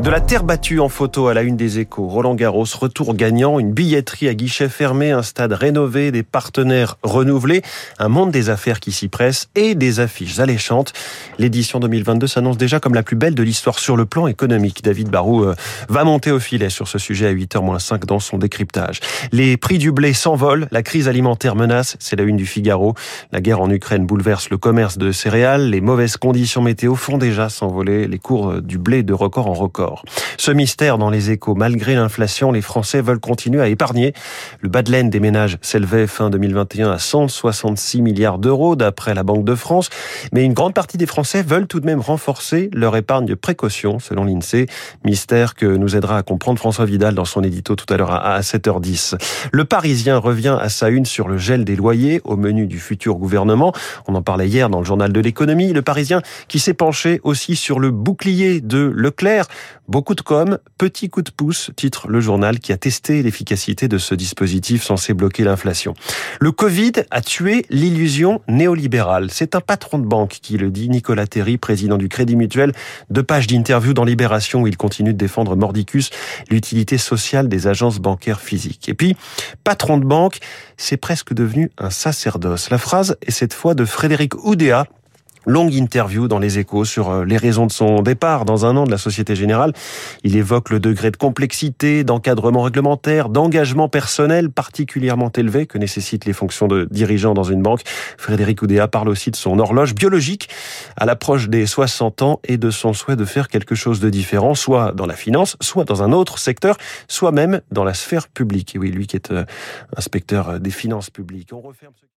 De la terre battue en photo à la une des échos. Roland Garros, retour gagnant, une billetterie à guichet fermé, un stade rénové, des partenaires renouvelés, un monde des affaires qui s'y presse et des affiches alléchantes. L'édition 2022 s'annonce déjà comme la plus belle de l'histoire sur le plan économique. David Barou euh, va monter au filet sur ce sujet à 8h-5 dans son décryptage. Les prix du blé s'envolent, la crise alimentaire menace, c'est la une du Figaro. La guerre en Ukraine bouleverse le commerce de céréales, les mauvaises conditions météo font déjà s'envoler les cours du blé de record en record. Ce mystère dans les échos, malgré l'inflation, les Français veulent continuer à épargner. Le bas de laine des ménages s'élevait fin 2021 à 166 milliards d'euros d'après la Banque de France. Mais une grande partie des Français veulent tout de même renforcer leur épargne de précaution, selon l'INSEE. Mystère que nous aidera à comprendre François Vidal dans son édito tout à l'heure à 7h10. Le Parisien revient à sa une sur le gel des loyers au menu du futur gouvernement. On en parlait hier dans le journal de l'économie. Le Parisien qui s'est penché aussi sur le bouclier de Leclerc. Beaucoup de com, petit coup de pouce, titre le journal qui a testé l'efficacité de ce dispositif censé bloquer l'inflation. Le Covid a tué l'illusion néolibérale. C'est un patron de banque qui le dit, Nicolas Terry, président du Crédit Mutuel. Deux pages d'interview dans Libération où il continue de défendre mordicus l'utilité sociale des agences bancaires physiques. Et puis, patron de banque, c'est presque devenu un sacerdoce. La phrase est cette fois de Frédéric Oudéa, Longue interview dans les échos sur euh, les raisons de son départ dans un an de la Société Générale. Il évoque le degré de complexité, d'encadrement réglementaire, d'engagement personnel particulièrement élevé que nécessitent les fonctions de dirigeant dans une banque. Frédéric Oudéa parle aussi de son horloge biologique à l'approche des 60 ans et de son souhait de faire quelque chose de différent, soit dans la finance, soit dans un autre secteur, soit même dans la sphère publique. Et oui, lui qui est euh, inspecteur des finances publiques.